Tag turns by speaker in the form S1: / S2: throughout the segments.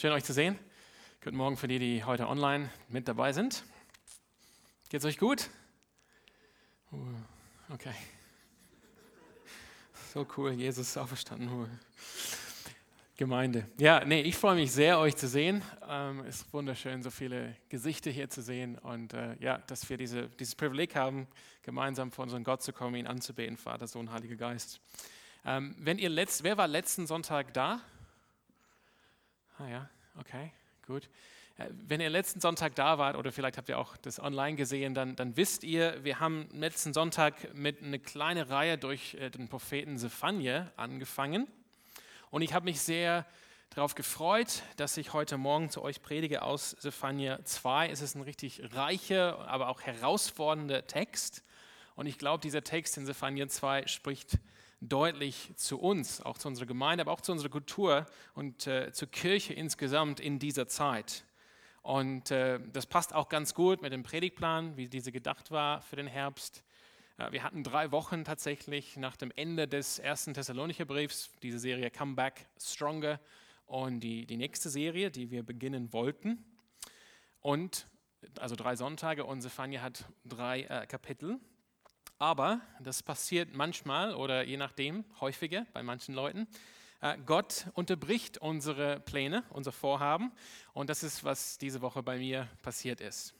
S1: Schön euch zu sehen. Guten Morgen für die, die heute online mit dabei sind. Geht's euch gut? Okay. So cool, Jesus ist auferstanden. Gemeinde. Ja, nee, ich freue mich sehr, euch zu sehen. Ähm, es ist wunderschön, so viele Gesichter hier zu sehen und äh, ja, dass wir diese, dieses Privileg haben, gemeinsam vor unseren Gott zu kommen, ihn anzubeten, Vater, Sohn, Heiliger Geist. Ähm, wenn ihr letzt, wer war letzten Sonntag da? Ah ja, okay, gut. Äh, wenn ihr letzten Sonntag da wart oder vielleicht habt ihr auch das online gesehen, dann, dann wisst ihr, wir haben letzten Sonntag mit einer kleinen Reihe durch äh, den Propheten Zephania angefangen. Und ich habe mich sehr darauf gefreut, dass ich heute Morgen zu euch predige aus Zephania 2. Es ist ein richtig reicher, aber auch herausfordernder Text. Und ich glaube, dieser Text in Zephania 2 spricht deutlich zu uns, auch zu unserer Gemeinde, aber auch zu unserer Kultur und äh, zur Kirche insgesamt in dieser Zeit. Und äh, das passt auch ganz gut mit dem Predigtplan, wie diese gedacht war für den Herbst. Äh, wir hatten drei Wochen tatsächlich nach dem Ende des ersten Thessalonicher Briefs, diese Serie Come Back Stronger und die, die nächste Serie, die wir beginnen wollten. Und also drei Sonntage und Zephania hat drei äh, Kapitel. Aber das passiert manchmal oder je nachdem häufiger bei manchen Leuten. Äh, Gott unterbricht unsere Pläne, unser Vorhaben. Und das ist, was diese Woche bei mir passiert ist.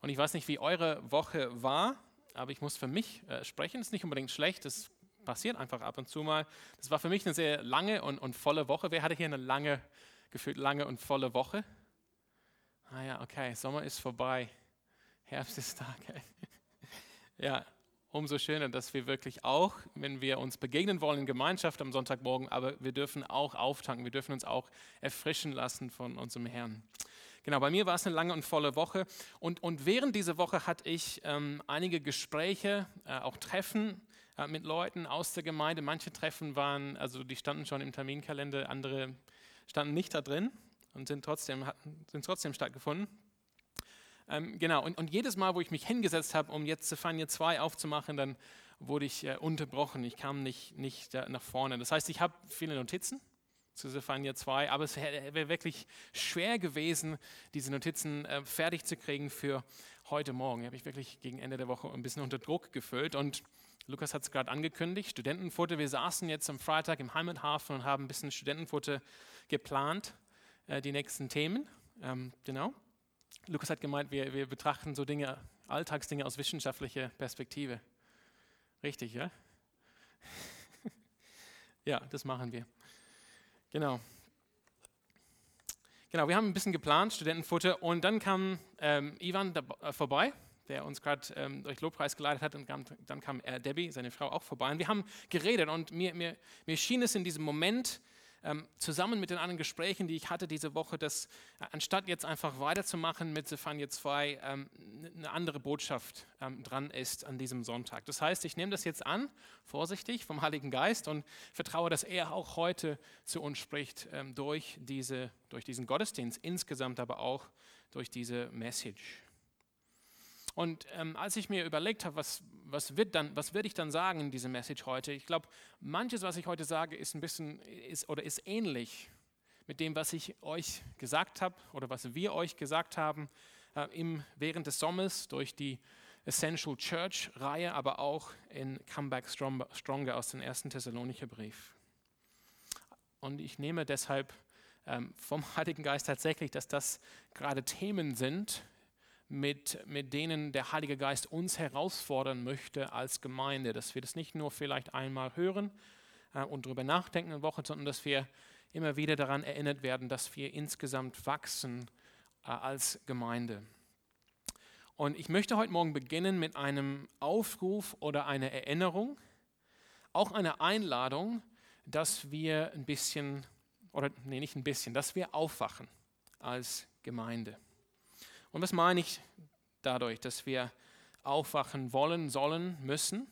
S1: Und ich weiß nicht, wie eure Woche war, aber ich muss für mich äh, sprechen. Das ist nicht unbedingt schlecht, das passiert einfach ab und zu mal. Das war für mich eine sehr lange und, und volle Woche. Wer hatte hier eine lange, gefühlt lange und volle Woche? Ah ja, okay, Sommer ist vorbei, Herbst ist da. Okay. ja, umso schöner, dass wir wirklich auch, wenn wir uns begegnen wollen in Gemeinschaft am Sonntagmorgen, aber wir dürfen auch auftanken, wir dürfen uns auch erfrischen lassen von unserem Herrn. Genau, bei mir war es eine lange und volle Woche und, und während dieser Woche hatte ich ähm, einige Gespräche, äh, auch Treffen äh, mit Leuten aus der Gemeinde. Manche Treffen waren, also die standen schon im Terminkalender, andere standen nicht da drin und sind trotzdem, hatten, sind trotzdem stattgefunden. Ähm, genau, und, und, jedes Mal, wo ich mich hingesetzt habe, um jetzt Zephania 2 aufzumachen, dann wurde ich äh, unterbrochen. Ich kam nicht, nicht nach vorne. Das heißt, ich habe viele Notizen zu Zephania 2, aber es wäre wär wirklich schwer gewesen, diese Notizen äh, fertig zu kriegen für heute Morgen. Die habe ich wirklich gegen Ende der Woche ein bisschen unter Druck gefüllt und Lukas hat es gerade angekündigt, Studentenfutter. Wir saßen jetzt am Freitag im Heimathafen und haben ein bisschen Studentenfutter geplant, äh, die nächsten Themen. Ähm, genau. Lukas hat gemeint, wir, wir betrachten so Dinge, Alltagsdinge aus wissenschaftlicher Perspektive. Richtig, ja? ja, das machen wir. Genau. Genau, wir haben ein bisschen geplant, Studentenfutter, und dann kam ähm, Ivan da, äh, vorbei, der uns gerade ähm, durch Lobpreis geleitet hat, und kam, dann kam äh, Debbie, seine Frau, auch vorbei. Und wir haben geredet, und mir, mir, mir schien es in diesem Moment, ähm, zusammen mit den anderen Gesprächen, die ich hatte diese Woche, dass äh, anstatt jetzt einfach weiterzumachen mit Zephania 2, ähm, eine andere Botschaft ähm, dran ist an diesem Sonntag. Das heißt, ich nehme das jetzt an, vorsichtig vom Heiligen Geist und vertraue, dass er auch heute zu uns spricht ähm, durch, diese, durch diesen Gottesdienst insgesamt, aber auch durch diese Message. Und ähm, als ich mir überlegt habe, was, was, wird dann, was werde ich dann sagen in dieser Message heute, ich glaube, manches, was ich heute sage, ist ein bisschen ist, oder ist ähnlich mit dem, was ich euch gesagt habe oder was wir euch gesagt haben äh, im, während des Sommers durch die Essential Church Reihe, aber auch in Comeback Stronger aus dem ersten Thessalonicher Brief. Und ich nehme deshalb ähm, vom Heiligen Geist tatsächlich, dass das gerade Themen sind, mit, mit denen der Heilige Geist uns herausfordern möchte als Gemeinde, dass wir das nicht nur vielleicht einmal hören äh, und darüber nachdenken eine Woche, sondern dass wir immer wieder daran erinnert werden, dass wir insgesamt wachsen äh, als Gemeinde. Und ich möchte heute Morgen beginnen mit einem Aufruf oder einer Erinnerung, auch einer Einladung, dass wir ein bisschen, oder nee, nicht ein bisschen, dass wir aufwachen als Gemeinde. Und was meine ich dadurch, dass wir aufwachen wollen, sollen, müssen?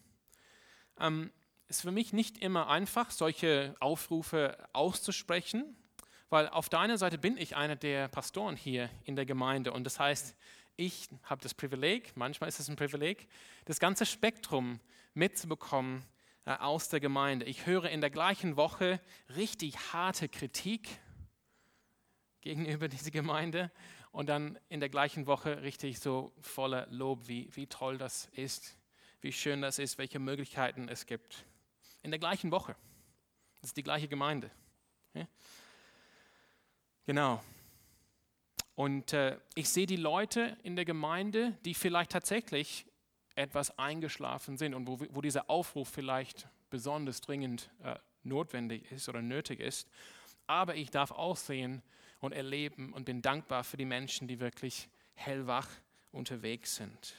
S1: Ähm, ist für mich nicht immer einfach, solche Aufrufe auszusprechen, weil auf der einen Seite bin ich einer der Pastoren hier in der Gemeinde und das heißt, ich habe das Privileg, manchmal ist es ein Privileg, das ganze Spektrum mitzubekommen äh, aus der Gemeinde. Ich höre in der gleichen Woche richtig harte Kritik gegenüber dieser Gemeinde und dann in der gleichen Woche richtig so voller Lob, wie, wie toll das ist, wie schön das ist, welche Möglichkeiten es gibt. In der gleichen Woche. Das ist die gleiche Gemeinde. Genau. Und äh, ich sehe die Leute in der Gemeinde, die vielleicht tatsächlich etwas eingeschlafen sind und wo, wo dieser Aufruf vielleicht besonders dringend äh, notwendig ist oder nötig ist. Aber ich darf auch sehen und erleben und bin dankbar für die Menschen, die wirklich hellwach unterwegs sind.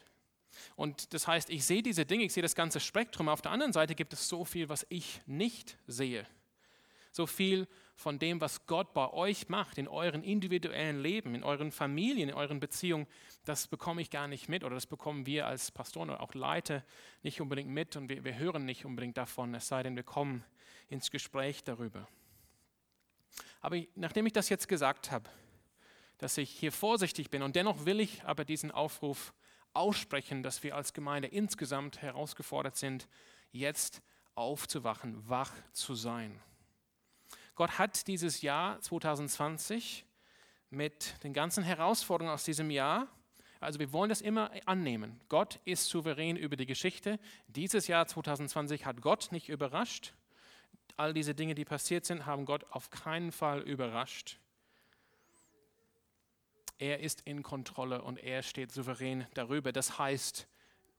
S1: Und das heißt, ich sehe diese Dinge, ich sehe das ganze Spektrum. Auf der anderen Seite gibt es so viel, was ich nicht sehe. So viel von dem, was Gott bei euch macht, in euren individuellen Leben, in euren Familien, in euren Beziehungen, das bekomme ich gar nicht mit oder das bekommen wir als Pastoren oder auch Leiter nicht unbedingt mit und wir, wir hören nicht unbedingt davon, es sei denn, wir kommen ins Gespräch darüber. Aber nachdem ich das jetzt gesagt habe, dass ich hier vorsichtig bin und dennoch will ich aber diesen Aufruf aussprechen, dass wir als Gemeinde insgesamt herausgefordert sind, jetzt aufzuwachen, wach zu sein. Gott hat dieses Jahr 2020 mit den ganzen Herausforderungen aus diesem Jahr, also wir wollen das immer annehmen. Gott ist souverän über die Geschichte. Dieses Jahr 2020 hat Gott nicht überrascht. All diese Dinge, die passiert sind, haben Gott auf keinen Fall überrascht. Er ist in Kontrolle und er steht souverän darüber. Das heißt,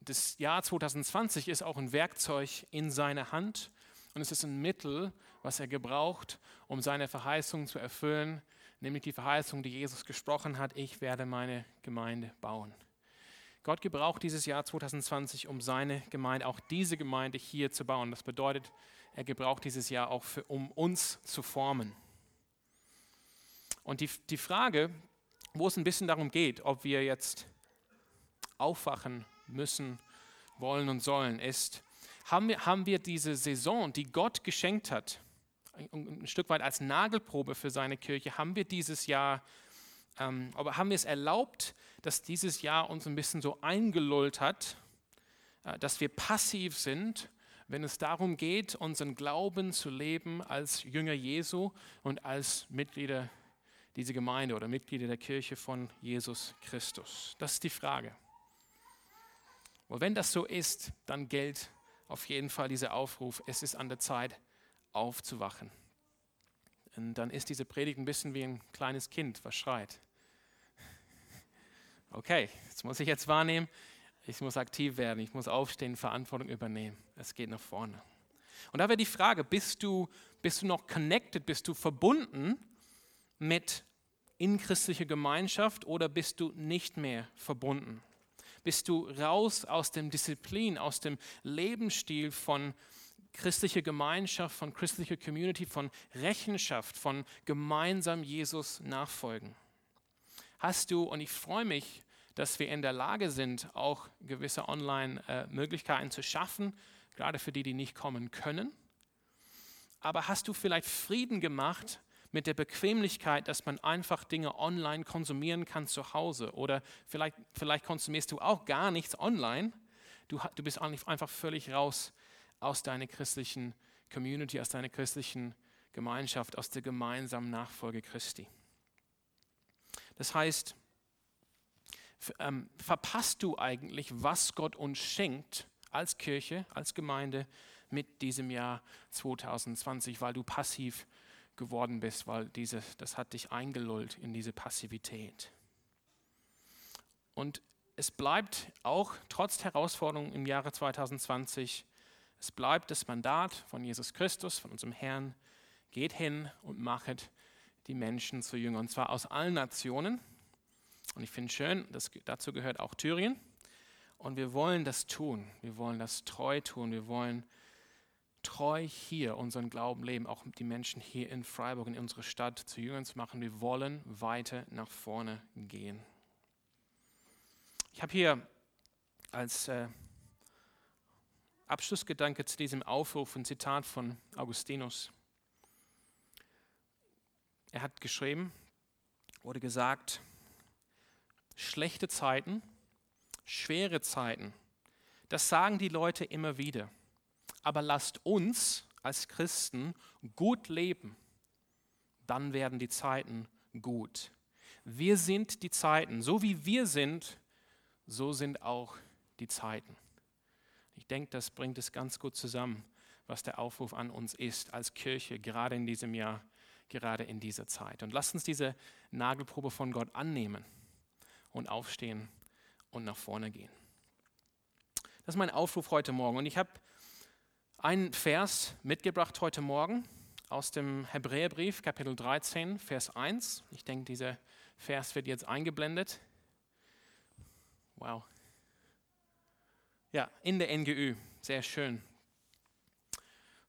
S1: das Jahr 2020 ist auch ein Werkzeug in seiner Hand und es ist ein Mittel, was er gebraucht, um seine Verheißung zu erfüllen, nämlich die Verheißung, die Jesus gesprochen hat, ich werde meine Gemeinde bauen. Gott gebraucht dieses Jahr 2020, um seine Gemeinde, auch diese Gemeinde hier zu bauen. Das bedeutet, er gebraucht dieses Jahr auch, für, um uns zu formen. Und die, die Frage, wo es ein bisschen darum geht, ob wir jetzt aufwachen müssen, wollen und sollen, ist, haben wir, haben wir diese Saison, die Gott geschenkt hat, ein Stück weit als Nagelprobe für seine Kirche, haben wir dieses Jahr, ähm, aber haben wir es erlaubt, dass dieses Jahr uns ein bisschen so eingelullt hat, äh, dass wir passiv sind, wenn es darum geht, unseren Glauben zu leben als Jünger Jesu und als Mitglieder dieser Gemeinde oder Mitglieder der Kirche von Jesus Christus. Das ist die Frage. Und wenn das so ist, dann gilt auf jeden Fall dieser Aufruf, es ist an der Zeit aufzuwachen. Und dann ist diese Predigt ein bisschen wie ein kleines Kind, was schreit. Okay, jetzt muss ich jetzt wahrnehmen, ich muss aktiv werden, ich muss aufstehen, Verantwortung übernehmen. Es geht nach vorne. Und da wäre die Frage, bist du, bist du noch connected, bist du verbunden mit in christlicher Gemeinschaft oder bist du nicht mehr verbunden? bist du raus aus dem Disziplin, aus dem Lebensstil von christlicher Gemeinschaft, von christlicher Community, von Rechenschaft, von gemeinsam Jesus nachfolgen. Hast du, und ich freue mich, dass wir in der Lage sind, auch gewisse Online-Möglichkeiten zu schaffen, gerade für die, die nicht kommen können. Aber hast du vielleicht Frieden gemacht mit der Bequemlichkeit, dass man einfach Dinge online konsumieren kann zu Hause. Oder vielleicht, vielleicht konsumierst du auch gar nichts online. Du, du bist einfach völlig raus aus deiner christlichen Community, aus deiner christlichen Gemeinschaft, aus der gemeinsamen Nachfolge Christi. Das heißt, ähm, verpasst du eigentlich, was Gott uns schenkt als Kirche, als Gemeinde mit diesem Jahr 2020, weil du passiv geworden bist, weil diese, das hat dich eingelullt in diese Passivität. Und es bleibt auch trotz Herausforderungen im Jahre 2020, es bleibt das Mandat von Jesus Christus, von unserem Herrn, geht hin und machet die Menschen zu Jüngern, und zwar aus allen Nationen. Und ich finde schön, dass, dazu gehört auch Thüringen. Und wir wollen das tun, wir wollen das treu tun, wir wollen treu hier unseren Glauben leben, auch die Menschen hier in Freiburg, in unserer Stadt zu Jüngern zu machen. Wir wollen weiter nach vorne gehen. Ich habe hier als äh, Abschlussgedanke zu diesem Aufruf ein Zitat von Augustinus. Er hat geschrieben, wurde gesagt, schlechte Zeiten, schwere Zeiten, das sagen die Leute immer wieder aber lasst uns als Christen gut leben. Dann werden die Zeiten gut. Wir sind die Zeiten. So wie wir sind, so sind auch die Zeiten. Ich denke, das bringt es ganz gut zusammen, was der Aufruf an uns ist als Kirche, gerade in diesem Jahr, gerade in dieser Zeit. Und lasst uns diese Nagelprobe von Gott annehmen und aufstehen und nach vorne gehen. Das ist mein Aufruf heute Morgen. Und ich habe einen Vers mitgebracht heute Morgen aus dem Hebräerbrief, Kapitel 13, Vers 1. Ich denke, dieser Vers wird jetzt eingeblendet. Wow. Ja, in der NGÜ. Sehr schön.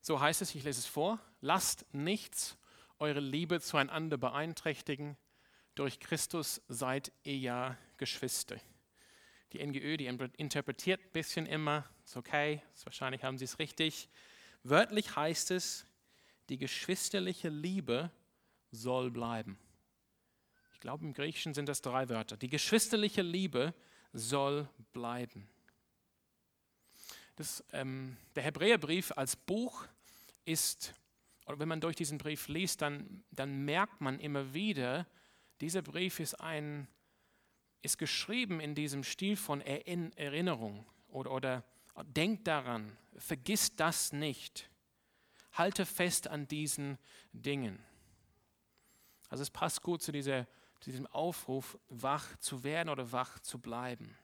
S1: So heißt es, ich lese es vor. Lasst nichts eure Liebe zueinander beeinträchtigen. Durch Christus seid ihr ja Geschwister. Die NGÖ, die interpretiert ein bisschen immer, ist okay, ist wahrscheinlich haben sie es richtig. Wörtlich heißt es, die geschwisterliche Liebe soll bleiben. Ich glaube, im Griechischen sind das drei Wörter. Die geschwisterliche Liebe soll bleiben. Das, ähm, der Hebräerbrief als Buch ist, oder wenn man durch diesen Brief liest, dann, dann merkt man immer wieder, dieser Brief ist, ein, ist geschrieben in diesem Stil von Erinnerung oder, oder denkt daran, vergiss das nicht, halte fest an diesen Dingen. Also es passt gut zu, dieser, zu diesem Aufruf, wach zu werden oder wach zu bleiben.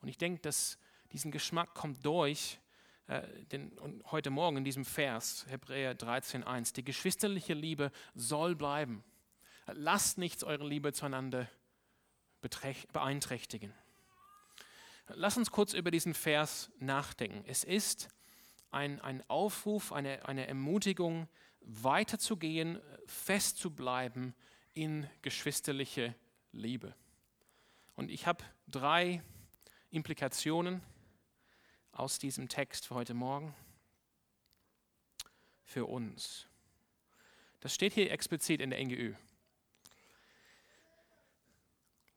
S1: Und ich denke, dass diesen Geschmack kommt durch, äh, den, und heute Morgen in diesem Vers, Hebräer 13,1, die geschwisterliche Liebe soll bleiben. Lasst nichts eure Liebe zueinander beeinträchtigen. Lass uns kurz über diesen Vers nachdenken. Es ist ein, ein Aufruf, eine, eine Ermutigung, weiterzugehen, fest zu bleiben in geschwisterliche Liebe. Und ich habe drei Implikationen aus diesem Text für heute Morgen für uns. Das steht hier explizit in der NGÜ.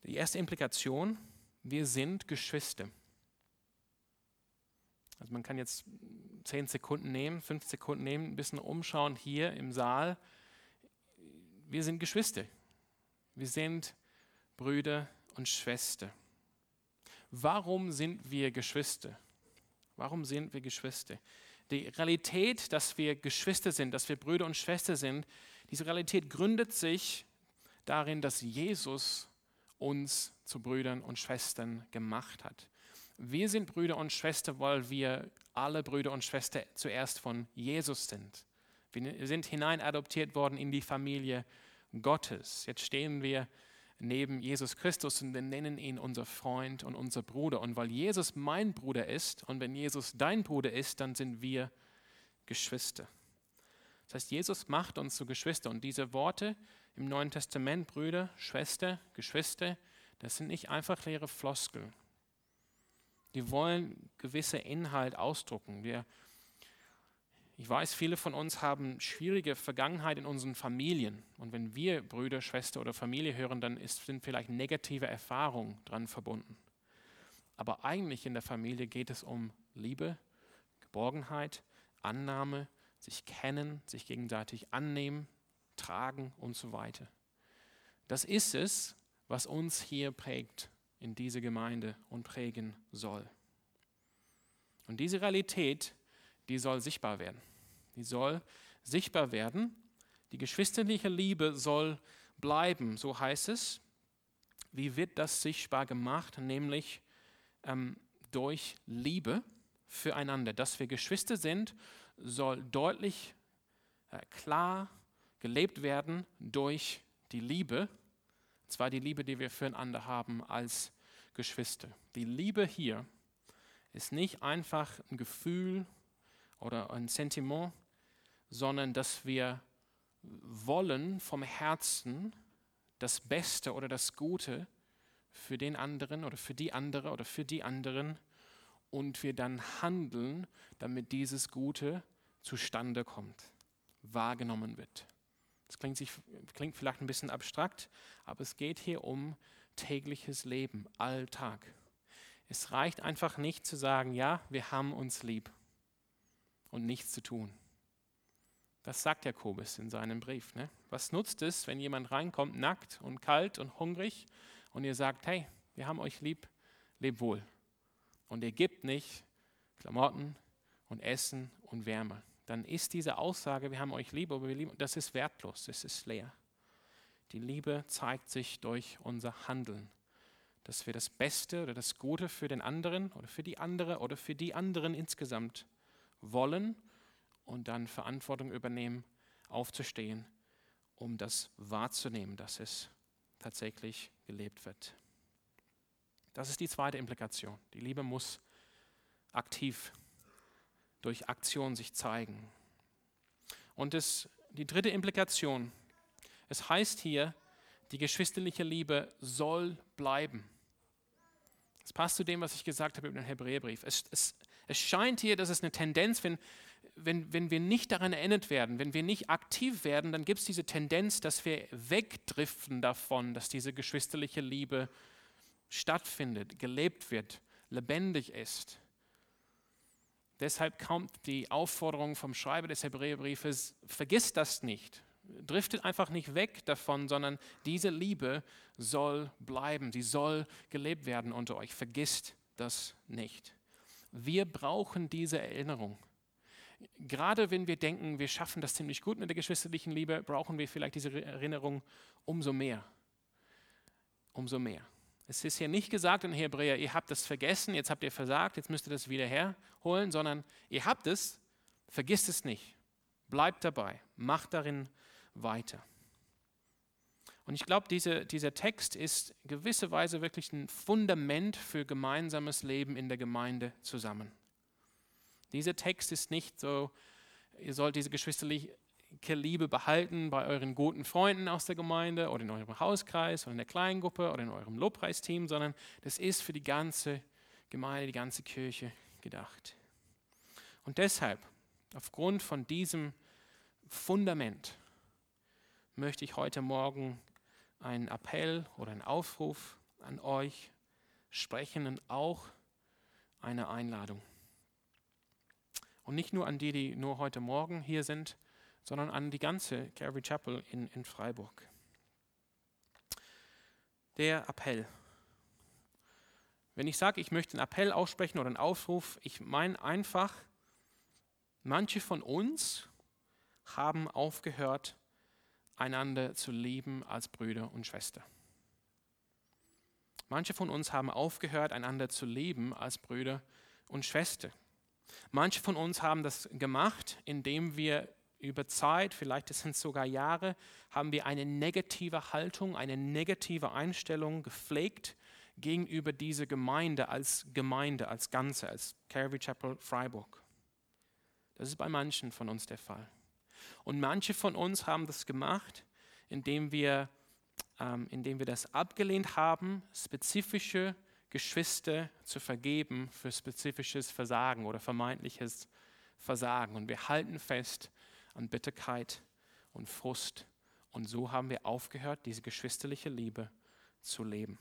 S1: Die erste Implikation, wir sind Geschwister. Also man kann jetzt zehn Sekunden nehmen, fünf Sekunden nehmen, ein bisschen umschauen hier im Saal. Wir sind Geschwister. Wir sind Brüder und Schwester. Warum sind wir Geschwister? Warum sind wir Geschwister? Die Realität, dass wir Geschwister sind, dass wir Brüder und Schwester sind, diese Realität gründet sich darin, dass Jesus uns zu Brüdern und Schwestern gemacht hat. Wir sind Brüder und Schwestern, weil wir alle Brüder und Schwestern zuerst von Jesus sind. Wir sind hineinadoptiert worden in die Familie Gottes. Jetzt stehen wir neben Jesus Christus und wir nennen ihn unser Freund und unser Bruder. Und weil Jesus mein Bruder ist und wenn Jesus dein Bruder ist, dann sind wir Geschwister. Das heißt, Jesus macht uns zu Geschwister. Und diese Worte im Neuen Testament, Brüder, Schwester, Geschwister, das sind nicht einfach leere Floskeln. Die wollen gewisse Inhalt ausdrucken. Wir ich weiß, viele von uns haben schwierige Vergangenheit in unseren Familien. Und wenn wir Brüder, Schwester oder Familie hören, dann ist, sind vielleicht negative Erfahrungen dran verbunden. Aber eigentlich in der Familie geht es um Liebe, Geborgenheit, Annahme, sich kennen, sich gegenseitig annehmen, tragen und so weiter. Das ist es, was uns hier prägt in dieser Gemeinde und prägen soll. Und diese Realität, die soll sichtbar werden die soll sichtbar werden. Die geschwisterliche Liebe soll bleiben, so heißt es. Wie wird das sichtbar gemacht? Nämlich ähm, durch Liebe füreinander. Dass wir Geschwister sind, soll deutlich, äh, klar gelebt werden durch die Liebe. Und zwar die Liebe, die wir füreinander haben als Geschwister. Die Liebe hier ist nicht einfach ein Gefühl oder ein Sentiment, sondern dass wir wollen vom Herzen das Beste oder das Gute für den anderen oder für die andere oder für die anderen und wir dann handeln, damit dieses Gute zustande kommt, wahrgenommen wird. Das klingt, sich, klingt vielleicht ein bisschen abstrakt, aber es geht hier um tägliches Leben, Alltag. Es reicht einfach nicht zu sagen, ja, wir haben uns lieb und nichts zu tun. Das sagt Jakobus in seinem Brief. Ne? Was nutzt es, wenn jemand reinkommt, nackt und kalt und hungrig und ihr sagt, hey, wir haben euch lieb, leb wohl. Und ihr gebt nicht Klamotten und Essen und Wärme. Dann ist diese Aussage, wir haben euch lieb, aber wir lieben, das ist wertlos, das ist leer. Die Liebe zeigt sich durch unser Handeln, dass wir das Beste oder das Gute für den anderen oder für die andere oder für die anderen insgesamt wollen und dann Verantwortung übernehmen, aufzustehen, um das wahrzunehmen, dass es tatsächlich gelebt wird. Das ist die zweite Implikation. Die Liebe muss aktiv durch Aktion sich zeigen. Und das, die dritte Implikation, es heißt hier, die geschwisterliche Liebe soll bleiben. Das passt zu dem, was ich gesagt habe über den Hebräerbrief. Es, es, es scheint hier, dass es eine Tendenz, wenn, wenn, wenn wir nicht daran erinnert werden, wenn wir nicht aktiv werden, dann gibt es diese Tendenz, dass wir wegdriften davon, dass diese geschwisterliche Liebe stattfindet, gelebt wird, lebendig ist. Deshalb kommt die Aufforderung vom Schreiber des Hebräerbriefes, vergiss das nicht, driftet einfach nicht weg davon, sondern diese Liebe soll bleiben, sie soll gelebt werden unter euch. Vergisst das nicht. Wir brauchen diese Erinnerung. Gerade wenn wir denken, wir schaffen das ziemlich gut mit der geschwisterlichen Liebe, brauchen wir vielleicht diese Erinnerung umso mehr. Umso mehr. Es ist hier nicht gesagt in Hebräer, ihr habt das vergessen, jetzt habt ihr versagt, jetzt müsst ihr das wieder herholen, sondern ihr habt es, vergisst es nicht. Bleibt dabei, macht darin weiter. Und ich glaube, diese, dieser Text ist gewisserweise wirklich ein Fundament für gemeinsames Leben in der Gemeinde zusammen. Dieser Text ist nicht so, ihr sollt diese geschwisterliche Liebe behalten bei euren guten Freunden aus der Gemeinde oder in eurem Hauskreis oder in der Kleingruppe oder in eurem Lobpreisteam, sondern das ist für die ganze Gemeinde, die ganze Kirche gedacht. Und deshalb, aufgrund von diesem Fundament, möchte ich heute Morgen einen Appell oder einen Aufruf an euch sprechen und auch eine Einladung. Und nicht nur an die, die nur heute Morgen hier sind, sondern an die ganze Calvary Chapel in, in Freiburg. Der Appell. Wenn ich sage, ich möchte einen Appell aussprechen oder einen Aufruf, ich meine einfach, manche von uns haben aufgehört, einander zu lieben als Brüder und Schwester. Manche von uns haben aufgehört, einander zu lieben als Brüder und Schwester. Manche von uns haben das gemacht, indem wir über Zeit, vielleicht sind es sogar Jahre, haben wir eine negative Haltung, eine negative Einstellung gepflegt gegenüber dieser Gemeinde als Gemeinde, als Ganze, als Calvary Chapel Freiburg. Das ist bei manchen von uns der Fall. Und manche von uns haben das gemacht, indem wir, ähm, indem wir das abgelehnt haben, spezifische Geschwister zu vergeben für spezifisches Versagen oder vermeintliches Versagen. Und wir halten fest an Bitterkeit und Frust. Und so haben wir aufgehört, diese geschwisterliche Liebe zu leben.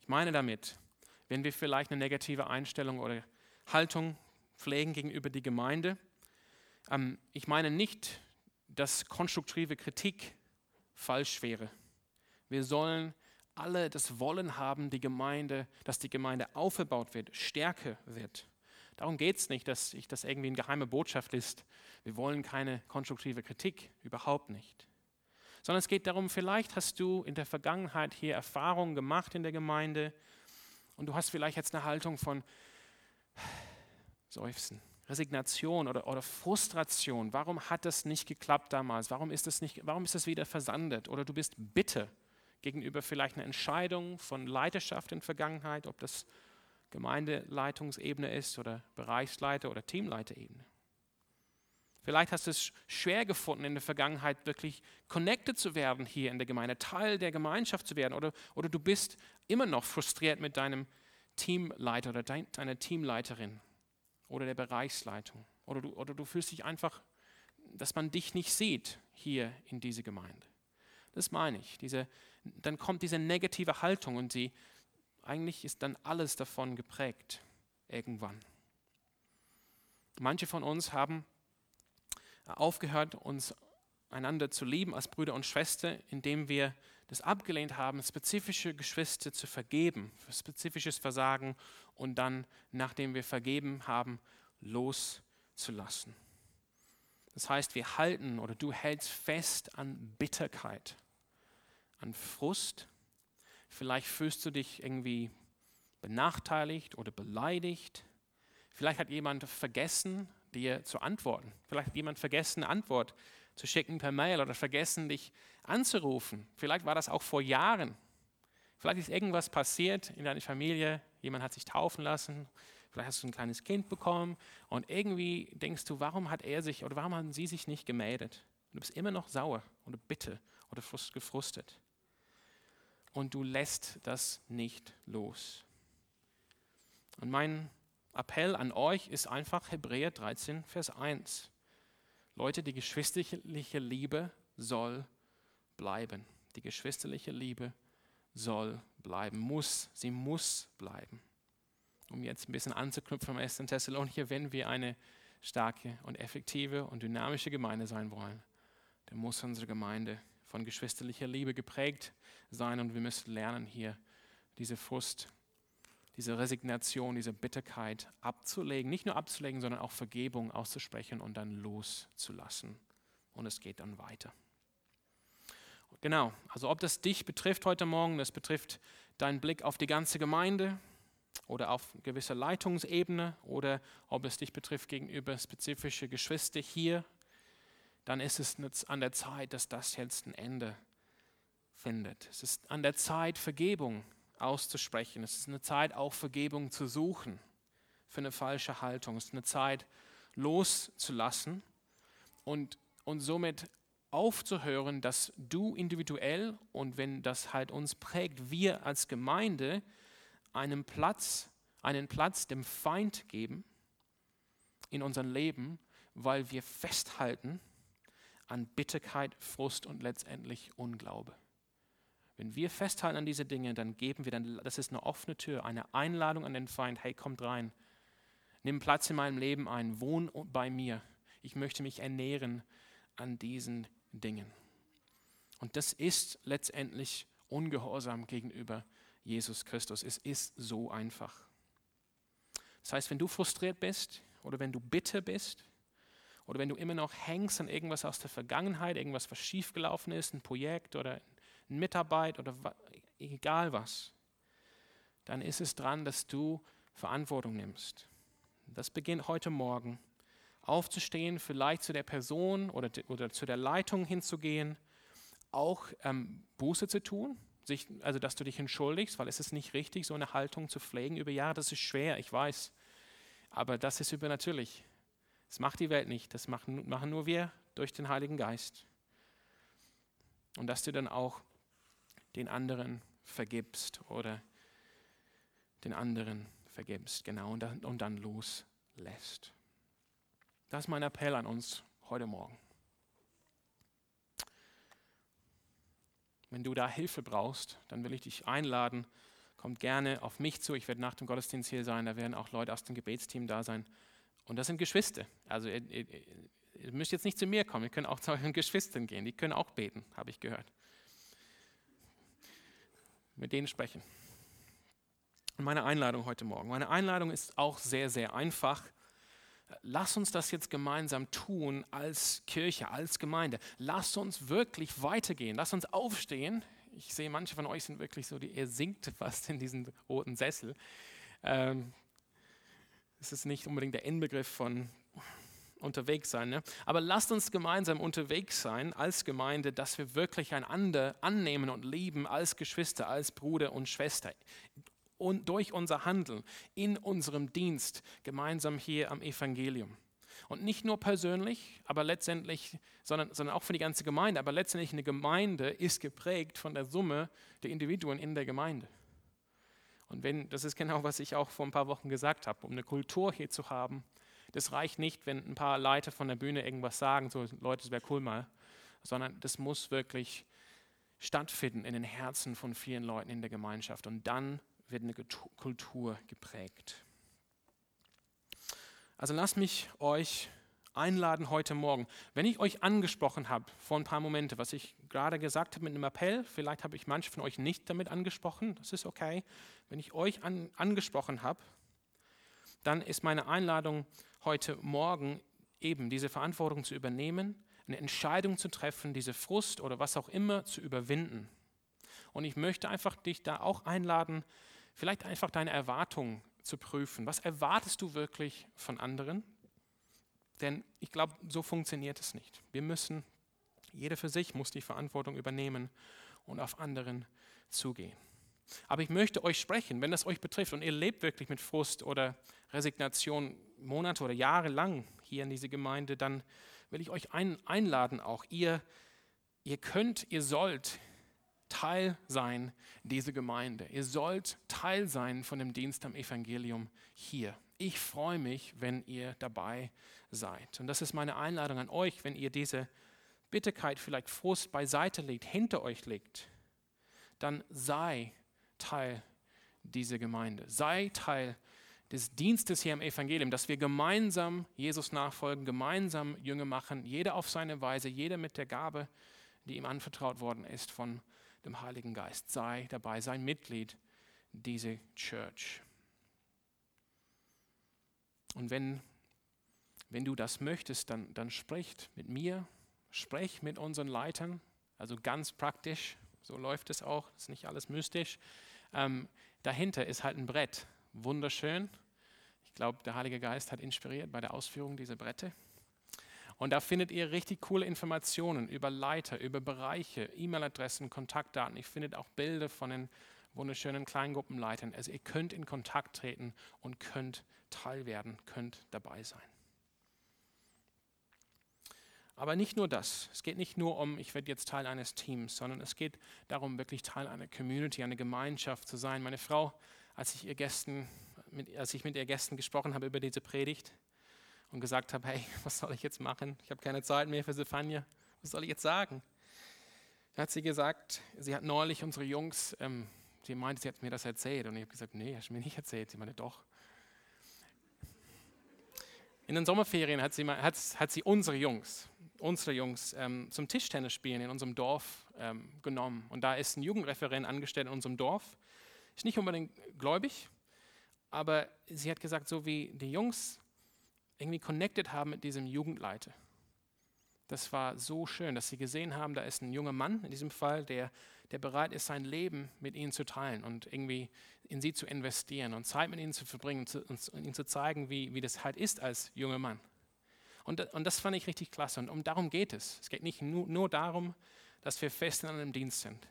S1: Ich meine damit, wenn wir vielleicht eine negative Einstellung oder Haltung pflegen gegenüber die Gemeinde, ähm, ich meine nicht, dass konstruktive Kritik falsch wäre. Wir sollen alle das Wollen haben, die Gemeinde, dass die Gemeinde aufgebaut wird, stärker wird. Darum geht es nicht, dass ich das irgendwie eine geheime Botschaft ist. Wir wollen keine konstruktive Kritik, überhaupt nicht. Sondern es geht darum, vielleicht hast du in der Vergangenheit hier Erfahrungen gemacht in der Gemeinde und du hast vielleicht jetzt eine Haltung von Seufzen, Resignation oder, oder Frustration. Warum hat das nicht geklappt damals? Warum ist das, nicht, warum ist das wieder versandet? Oder du bist bitter gegenüber vielleicht einer Entscheidung von Leiterschaft in der Vergangenheit, ob das Gemeindeleitungsebene ist oder Bereichsleiter oder Teamleiterebene. Vielleicht hast du es schwer gefunden, in der Vergangenheit wirklich connected zu werden hier in der Gemeinde, Teil der Gemeinschaft zu werden. Oder, oder du bist immer noch frustriert mit deinem Teamleiter oder deiner Teamleiterin oder der Bereichsleitung. Oder du, oder du fühlst dich einfach, dass man dich nicht sieht hier in dieser Gemeinde. Das meine ich. Diese, dann kommt diese negative Haltung und sie, eigentlich ist dann alles davon geprägt, irgendwann. Manche von uns haben aufgehört, uns einander zu lieben als Brüder und Schwestern, indem wir das abgelehnt haben, spezifische Geschwister zu vergeben, für spezifisches Versagen und dann, nachdem wir vergeben haben, loszulassen. Das heißt, wir halten oder du hältst fest an Bitterkeit, an Frust. Vielleicht fühlst du dich irgendwie benachteiligt oder beleidigt. Vielleicht hat jemand vergessen, dir zu antworten. Vielleicht hat jemand vergessen, eine Antwort zu schicken per Mail oder vergessen, dich anzurufen. Vielleicht war das auch vor Jahren. Vielleicht ist irgendwas passiert in deiner Familie, jemand hat sich taufen lassen, vielleicht hast du ein kleines Kind bekommen und irgendwie denkst du, warum hat er sich oder warum haben sie sich nicht gemeldet? Du bist immer noch sauer oder bitter oder gefrustet. Und du lässt das nicht los. Und mein Appell an euch ist einfach Hebräer 13, Vers 1. Leute, die geschwisterliche Liebe soll bleiben. Die geschwisterliche Liebe soll bleiben, muss, sie muss bleiben. Um jetzt ein bisschen anzuknüpfen am 1. Thessalonicher, wenn wir eine starke und effektive und dynamische Gemeinde sein wollen, dann muss unsere Gemeinde von geschwisterlicher Liebe geprägt sein und wir müssen lernen, hier diese Frust diese Resignation, diese Bitterkeit abzulegen. Nicht nur abzulegen, sondern auch Vergebung auszusprechen und dann loszulassen. Und es geht dann weiter. Genau, also ob das dich betrifft heute Morgen, das betrifft deinen Blick auf die ganze Gemeinde oder auf gewisse Leitungsebene oder ob es dich betrifft gegenüber spezifische Geschwister hier, dann ist es an der Zeit, dass das jetzt ein Ende findet. Es ist an der Zeit, Vergebung auszusprechen. Es ist eine Zeit, auch Vergebung zu suchen für eine falsche Haltung. Es ist eine Zeit, loszulassen und, und somit aufzuhören, dass du individuell und wenn das halt uns prägt, wir als Gemeinde einen Platz, einen Platz dem Feind geben in unserem Leben, weil wir festhalten an Bitterkeit, Frust und letztendlich Unglaube. Wenn wir festhalten an diese Dinge, dann geben wir dann, das ist eine offene Tür, eine Einladung an den Feind, hey, kommt rein, nimm Platz in meinem Leben ein, wohn bei mir. Ich möchte mich ernähren an diesen Dingen. Und das ist letztendlich Ungehorsam gegenüber Jesus Christus. Es ist so einfach. Das heißt, wenn du frustriert bist oder wenn du bitter bist oder wenn du immer noch hängst an irgendwas aus der Vergangenheit, irgendwas, was schiefgelaufen ist, ein Projekt oder Mitarbeit oder egal was, dann ist es dran, dass du Verantwortung nimmst. Das beginnt heute Morgen. Aufzustehen, vielleicht zu der Person oder, oder zu der Leitung hinzugehen, auch ähm, Buße zu tun, sich, also dass du dich entschuldigst, weil es ist nicht richtig, so eine Haltung zu pflegen über Jahre. Das ist schwer, ich weiß. Aber das ist übernatürlich. Das macht die Welt nicht. Das machen, nur wir durch den Heiligen Geist. Und dass du dann auch den anderen vergibst oder den anderen vergibst, genau, und dann loslässt. Das ist mein Appell an uns heute Morgen. Wenn du da Hilfe brauchst, dann will ich dich einladen. Kommt gerne auf mich zu. Ich werde nach dem Gottesdienst hier sein. Da werden auch Leute aus dem Gebetsteam da sein. Und das sind Geschwister. Also ihr, ihr, ihr müsst jetzt nicht zu mir kommen. Ihr könnt auch zu euren Geschwistern gehen. Die können auch beten, habe ich gehört mit denen sprechen. Meine Einladung heute Morgen. Meine Einladung ist auch sehr, sehr einfach. Lass uns das jetzt gemeinsam tun als Kirche, als Gemeinde. Lass uns wirklich weitergehen. Lass uns aufstehen. Ich sehe, manche von euch sind wirklich so, die, ihr sinkt fast in diesen roten Sessel. Ähm, es ist nicht unbedingt der Inbegriff von unterwegs sein. Ne? Aber lasst uns gemeinsam unterwegs sein als Gemeinde, dass wir wirklich einander annehmen und lieben als Geschwister, als Bruder und Schwester. Und durch unser Handeln in unserem Dienst gemeinsam hier am Evangelium. Und nicht nur persönlich, aber letztendlich, sondern, sondern auch für die ganze Gemeinde. Aber letztendlich eine Gemeinde ist geprägt von der Summe der Individuen in der Gemeinde. Und wenn, das ist genau, was ich auch vor ein paar Wochen gesagt habe, um eine Kultur hier zu haben, das reicht nicht, wenn ein paar Leute von der Bühne irgendwas sagen, so Leute, das wäre cool mal, sondern das muss wirklich stattfinden in den Herzen von vielen Leuten in der Gemeinschaft. Und dann wird eine Kultur geprägt. Also lasst mich euch einladen heute Morgen. Wenn ich euch angesprochen habe vor ein paar Momente, was ich gerade gesagt habe mit einem Appell, vielleicht habe ich manche von euch nicht damit angesprochen, das ist okay. Wenn ich euch an, angesprochen habe, dann ist meine Einladung heute Morgen eben diese Verantwortung zu übernehmen, eine Entscheidung zu treffen, diese Frust oder was auch immer zu überwinden. Und ich möchte einfach dich da auch einladen, vielleicht einfach deine Erwartungen zu prüfen. Was erwartest du wirklich von anderen? Denn ich glaube, so funktioniert es nicht. Wir müssen, jeder für sich muss die Verantwortung übernehmen und auf anderen zugehen. Aber ich möchte euch sprechen, wenn das euch betrifft und ihr lebt wirklich mit Frust oder Resignation Monate oder Jahre lang hier in diese Gemeinde, dann will ich euch ein, einladen auch. Ihr, ihr könnt, ihr sollt Teil sein dieser Gemeinde. Ihr sollt Teil sein von dem Dienst am Evangelium hier. Ich freue mich, wenn ihr dabei seid. Und das ist meine Einladung an euch, wenn ihr diese Bitterkeit, vielleicht Frust beiseite legt, hinter euch legt, dann sei Teil dieser Gemeinde. Sei Teil des Dienstes hier im Evangelium, dass wir gemeinsam Jesus nachfolgen, gemeinsam Jünger machen, jeder auf seine Weise, jeder mit der Gabe, die ihm anvertraut worden ist von dem Heiligen Geist. Sei dabei, sei Mitglied dieser Church. Und wenn, wenn du das möchtest, dann, dann sprich mit mir, sprich mit unseren Leitern, also ganz praktisch, so läuft es auch, ist nicht alles mystisch. Ähm, dahinter ist halt ein Brett, wunderschön. Ich glaube, der Heilige Geist hat inspiriert bei der Ausführung dieser Brette. Und da findet ihr richtig coole Informationen über Leiter, über Bereiche, E-Mail-Adressen, Kontaktdaten. Ich findet auch Bilder von den wunderschönen Kleingruppenleitern. Also ihr könnt in Kontakt treten und könnt Teil werden, könnt dabei sein. Aber nicht nur das. Es geht nicht nur um, ich werde jetzt Teil eines Teams, sondern es geht darum, wirklich Teil einer Community, einer Gemeinschaft zu sein. Meine Frau, als ich, ihr Gästen, mit, als ich mit ihr Gästen gesprochen habe über diese Predigt, und gesagt habe, hey, was soll ich jetzt machen? Ich habe keine Zeit mehr für Stefania. Was soll ich jetzt sagen? Da hat sie gesagt, sie hat neulich unsere Jungs, ähm, sie meinte, sie hat mir das erzählt. Und ich habe gesagt, nee, hast du mir nicht erzählt. Sie meinte, doch. In den Sommerferien hat sie, hat, hat sie unsere Jungs, unsere Jungs ähm, zum Tischtennis spielen in unserem Dorf ähm, genommen. Und da ist ein Jugendreferent angestellt in unserem Dorf. Ist nicht unbedingt gläubig, aber sie hat gesagt, so wie die Jungs irgendwie connected haben mit diesem Jugendleiter. Das war so schön, dass sie gesehen haben, da ist ein junger Mann in diesem Fall, der, der bereit ist, sein Leben mit ihnen zu teilen und irgendwie in sie zu investieren und Zeit mit ihnen zu verbringen und, ihnen zu zeigen, wie, wie das halt ist als junger Mann. Und, und das fand ich richtig klasse. Und um darum geht es. Es geht nicht nur, nur darum, dass wir fest in einem Dienst sind.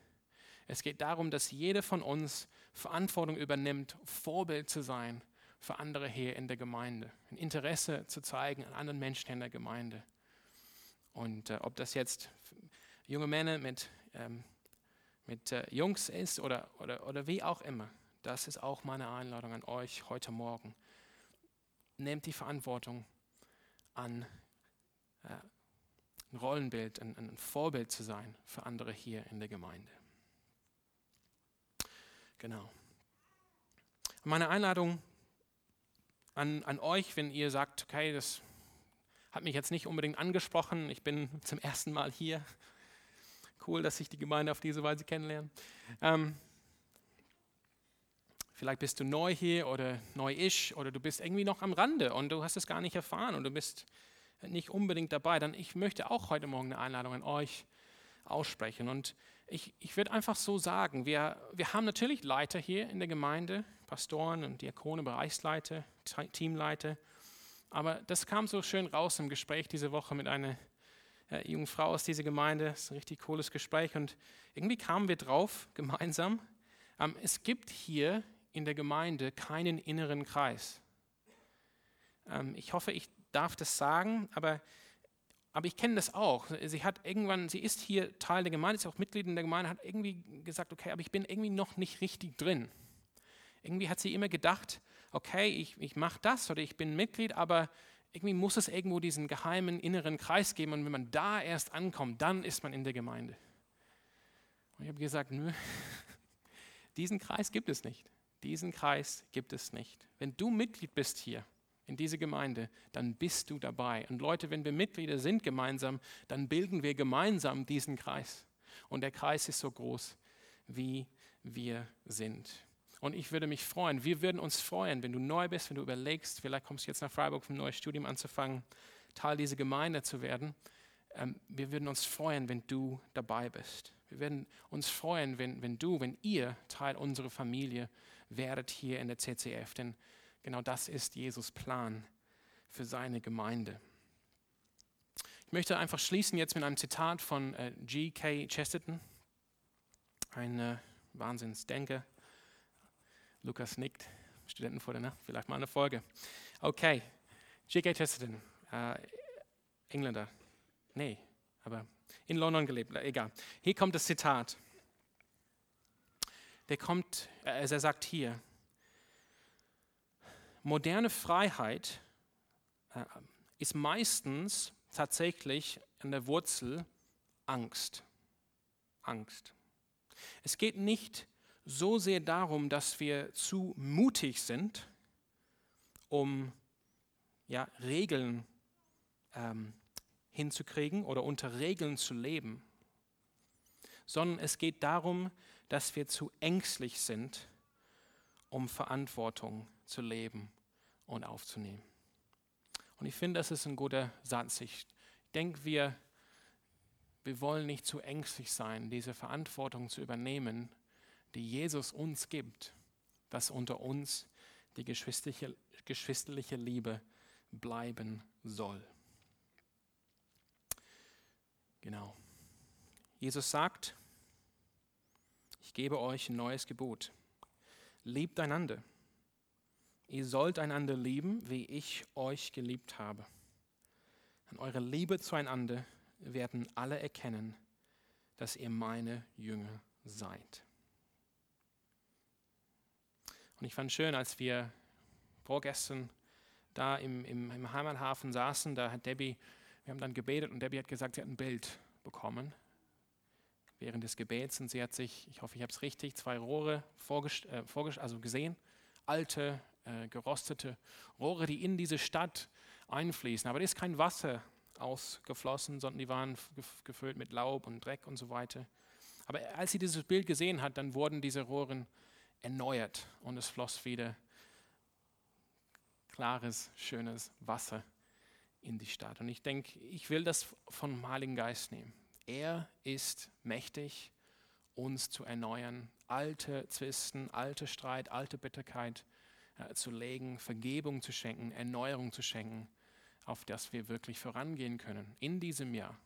S1: Es geht darum, dass jeder von uns Verantwortung übernimmt, Vorbild zu sein für andere hier in der Gemeinde, ein Interesse zu zeigen an anderen Menschen in der Gemeinde. Und äh, ob das jetzt junge Männer mit, ähm, mit äh, Jungs ist oder, oder, oder wie auch immer, das ist auch meine Einladung an euch heute Morgen. Nehmt die Verantwortung an, äh, ein Rollenbild, ein, ein Vorbild zu sein für andere hier in der Gemeinde. Genau. Meine Einladung an, an euch, wenn ihr sagt, okay, das hat mich jetzt nicht unbedingt angesprochen, ich bin zum ersten Mal hier. Cool, dass ich die Gemeinde auf diese Weise kennenlerne. Ähm, vielleicht bist du neu hier oder neu-isch oder du bist irgendwie noch am Rande und du hast es gar nicht erfahren und du bist nicht unbedingt dabei. Dann ich möchte auch heute Morgen eine Einladung an euch aussprechen. Und ich, ich würde einfach so sagen, wir, wir haben natürlich Leiter hier in der Gemeinde, Pastoren und Diakone, Bereichsleiter, Teamleiter. Aber das kam so schön raus im Gespräch diese Woche mit einer äh, jungen Frau aus dieser Gemeinde. Das ist ein richtig cooles Gespräch. Und irgendwie kamen wir drauf, gemeinsam, ähm, es gibt hier in der Gemeinde keinen inneren Kreis. Ähm, ich hoffe, ich darf das sagen, aber aber ich kenne das auch. Sie hat irgendwann, sie ist hier Teil der Gemeinde, ist auch Mitglied in der Gemeinde, hat irgendwie gesagt, okay, aber ich bin irgendwie noch nicht richtig drin. Irgendwie hat sie immer gedacht, okay, ich, ich mache das oder ich bin Mitglied, aber irgendwie muss es irgendwo diesen geheimen inneren Kreis geben und wenn man da erst ankommt, dann ist man in der Gemeinde. Und ich habe gesagt, nö, diesen Kreis gibt es nicht. Diesen Kreis gibt es nicht. Wenn du Mitglied bist hier, in diese Gemeinde, dann bist du dabei. Und Leute, wenn wir Mitglieder sind gemeinsam, dann bilden wir gemeinsam diesen Kreis. Und der Kreis ist so groß, wie wir sind. Und ich würde mich freuen, wir würden uns freuen, wenn du neu bist, wenn du überlegst, vielleicht kommst du jetzt nach Freiburg, um ein neues Studium anzufangen, Teil dieser Gemeinde zu werden. Ähm, wir würden uns freuen, wenn du dabei bist. Wir werden uns freuen, wenn, wenn du, wenn ihr Teil unserer Familie werdet hier in der CCF. Denn genau das ist Jesus Plan für seine Gemeinde. Ich möchte einfach schließen jetzt mit einem Zitat von äh, G.K. Chesterton, ein Wahnsinnsdenker. Lukas nickt, Studenten vor der Nacht, vielleicht mal eine Folge. Okay, G.K. Chesterton, äh, Engländer. Nee, aber in London gelebt, egal. Hier kommt das Zitat. Der kommt, äh, er sagt hier, moderne Freiheit äh, ist meistens tatsächlich an der Wurzel Angst. Angst. Es geht nicht so sehr darum, dass wir zu mutig sind, um ja, Regeln ähm, hinzukriegen oder unter Regeln zu leben, sondern es geht darum, dass wir zu ängstlich sind, um Verantwortung zu leben und aufzunehmen. Und ich finde, das ist ein guter Satz. Ich denke, wir, wir wollen nicht zu ängstlich sein, diese Verantwortung zu übernehmen, die Jesus uns gibt, dass unter uns die geschwisterliche, geschwisterliche Liebe bleiben soll. Genau. Jesus sagt, ich gebe euch ein neues Gebot. Liebt einander. Ihr sollt einander lieben, wie ich euch geliebt habe. An eurer Liebe zueinander werden alle erkennen, dass ihr meine Jünger seid. Und ich fand schön, als wir vorgestern da im, im, im Heimathafen saßen, da hat Debbie wir haben dann gebetet und Debbie hat gesagt, sie hat ein Bild bekommen während des Gebets und sie hat sich, ich hoffe, ich habe es richtig, zwei Rohre äh, also gesehen, alte, äh, gerostete Rohre, die in diese Stadt einfließen. Aber da ist kein Wasser ausgeflossen, sondern die waren gefüllt mit Laub und Dreck und so weiter. Aber als sie dieses Bild gesehen hat, dann wurden diese Rohren erneuert und es floss wieder klares, schönes Wasser in die Stadt. Und ich denke, ich will das vom Heiligen Geist nehmen. Er ist mächtig, uns zu erneuern, alte Zwisten, alte Streit, alte Bitterkeit äh, zu legen, Vergebung zu schenken, Erneuerung zu schenken, auf das wir wirklich vorangehen können in diesem Jahr.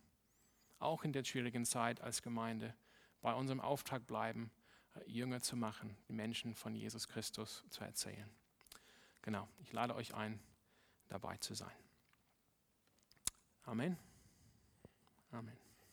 S1: Auch in der schwierigen Zeit als Gemeinde bei unserem Auftrag bleiben, Jünger zu machen, die Menschen von Jesus Christus zu erzählen. Genau, ich lade euch ein, dabei zu sein. Amen. Amen.